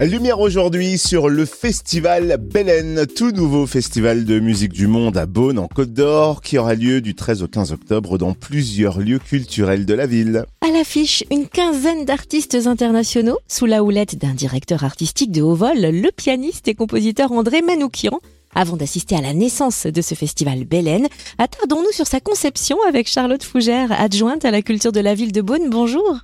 Lumière aujourd'hui sur le festival Belen, tout nouveau festival de musique du monde à Beaune en Côte d'Or qui aura lieu du 13 au 15 octobre dans plusieurs lieux culturels de la ville. À l'affiche, une quinzaine d'artistes internationaux sous la houlette d'un directeur artistique de haut vol, le pianiste et compositeur André Manoukian. Avant d'assister à la naissance de ce festival Belen, attardons-nous sur sa conception avec Charlotte Fougère, adjointe à la culture de la ville de Beaune. Bonjour.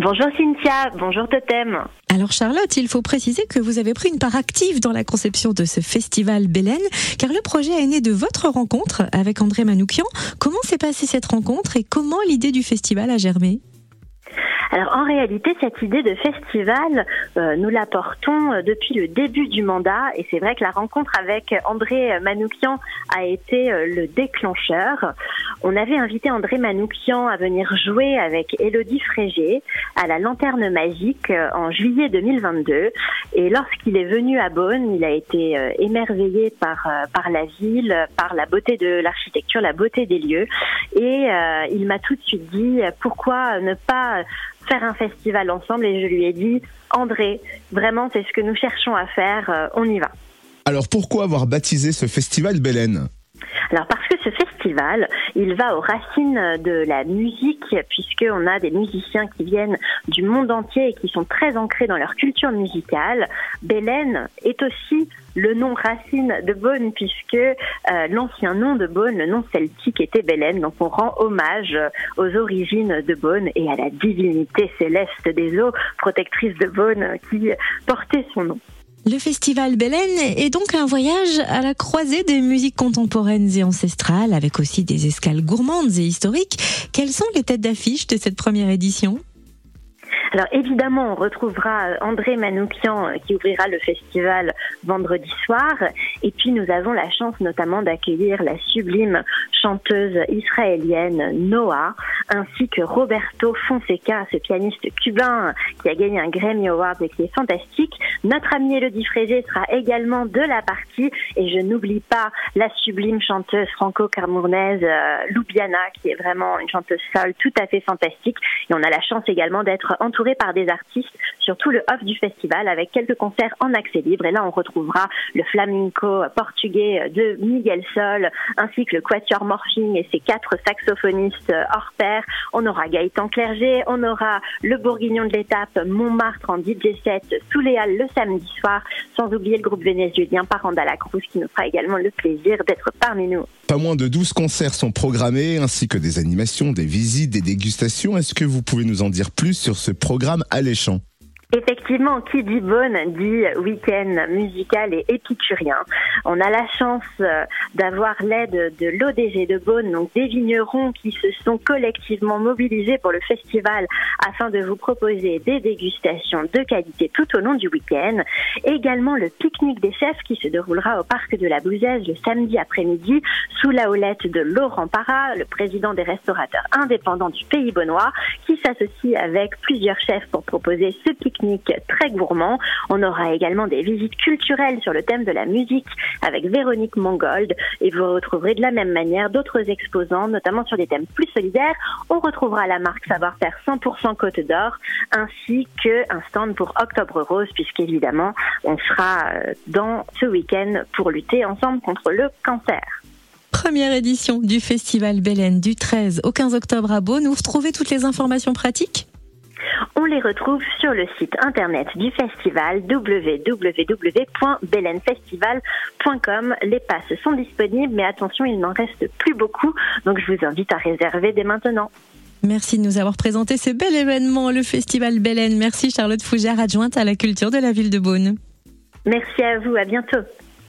Bonjour Cynthia, bonjour Totem. Alors Charlotte, il faut préciser que vous avez pris une part active dans la conception de ce festival Belen, car le projet est né de votre rencontre avec André Manoukian. Comment s'est passée cette rencontre et comment l'idée du festival a germé? Alors en réalité, cette idée de festival, euh, nous la portons euh, depuis le début du mandat et c'est vrai que la rencontre avec André Manoukian a été euh, le déclencheur. On avait invité André Manoukian à venir jouer avec Elodie Frégé à la Lanterne Magique en juillet 2022 et lorsqu'il est venu à Beaune, il a été émerveillé par, par la ville, par la beauté de l'architecture, la beauté des lieux. Et il m'a tout de suite dit pourquoi ne pas faire un festival ensemble? Et je lui ai dit, André, vraiment c'est ce que nous cherchons à faire, euh, on y va. Alors pourquoi avoir baptisé ce festival Belen? Alors parce il va aux racines de la musique, puisqu'on a des musiciens qui viennent du monde entier et qui sont très ancrés dans leur culture musicale. Belen est aussi le nom racine de Beaune, puisque euh, l'ancien nom de Beaune, le nom celtique était Belen. Donc on rend hommage aux origines de Beaune et à la divinité céleste des eaux protectrices de Beaune qui portait son nom. Le festival Belen est donc un voyage à la croisée des musiques contemporaines et ancestrales, avec aussi des escales gourmandes et historiques. Quelles sont les têtes d'affiche de cette première édition? Alors évidemment, on retrouvera André Manoukian euh, qui ouvrira le festival vendredi soir. Et puis nous avons la chance notamment d'accueillir la sublime chanteuse israélienne Noah, ainsi que Roberto Fonseca, ce pianiste cubain qui a gagné un Grammy Award et qui est fantastique. Notre amie Elodie Frégé sera également de la partie et je n'oublie pas la sublime chanteuse franco-camerounaise euh, Loubiana qui est vraiment une chanteuse seule tout à fait fantastique. Et on a la chance également d'être entouré par des artistes sur tout le off du festival avec quelques concerts en accès libre. Et là, on retrouvera le flamenco portugais de Miguel Sol ainsi que le quatuor Morphing et ses quatre saxophonistes hors pair. On aura Gaëtan Clerget, on aura le bourguignon de l'étape Montmartre en DJ set sous les halles le samedi soir, sans oublier le groupe vénézuélien Paranda la Cruz qui nous fera également le plaisir d'être parmi nous. Pas moins de 12 concerts sont programmés, ainsi que des animations, des visites, des dégustations. Est-ce que vous pouvez nous en dire plus sur ce programme alléchant? Effectivement, qui dit bonne dit week-end musical et épicurien. On a la chance euh, d'avoir l'aide de l'ODG de Beaune, donc des vignerons qui se sont collectivement mobilisés pour le festival afin de vous proposer des dégustations de qualité tout au long du week-end. Également le pique-nique des chefs qui se déroulera au parc de la Bouzaise le samedi après-midi sous la houlette de Laurent Parra, le président des restaurateurs indépendants du pays bonnois, qui s'associe avec plusieurs chefs pour proposer ce pique très gourmand. On aura également des visites culturelles sur le thème de la musique avec Véronique Mangold et vous retrouverez de la même manière d'autres exposants, notamment sur des thèmes plus solidaires. On retrouvera la marque Savoir-faire 100% Côte d'Or ainsi qu'un stand pour Octobre Rose puisqu'évidemment on sera euh, dans ce week-end pour lutter ensemble contre le cancer première édition du Festival Belen du 13 au 15 octobre à Beaune. Vous retrouvez toutes les informations pratiques? On les retrouve sur le site internet du festival www.belenfestival.com. Les passes sont disponibles, mais attention, il n'en reste plus beaucoup, donc je vous invite à réserver dès maintenant. Merci de nous avoir présenté ce bel événement, le Festival Belen. Merci Charlotte Fougère, adjointe à la culture de la ville de Beaune. Merci à vous, à bientôt.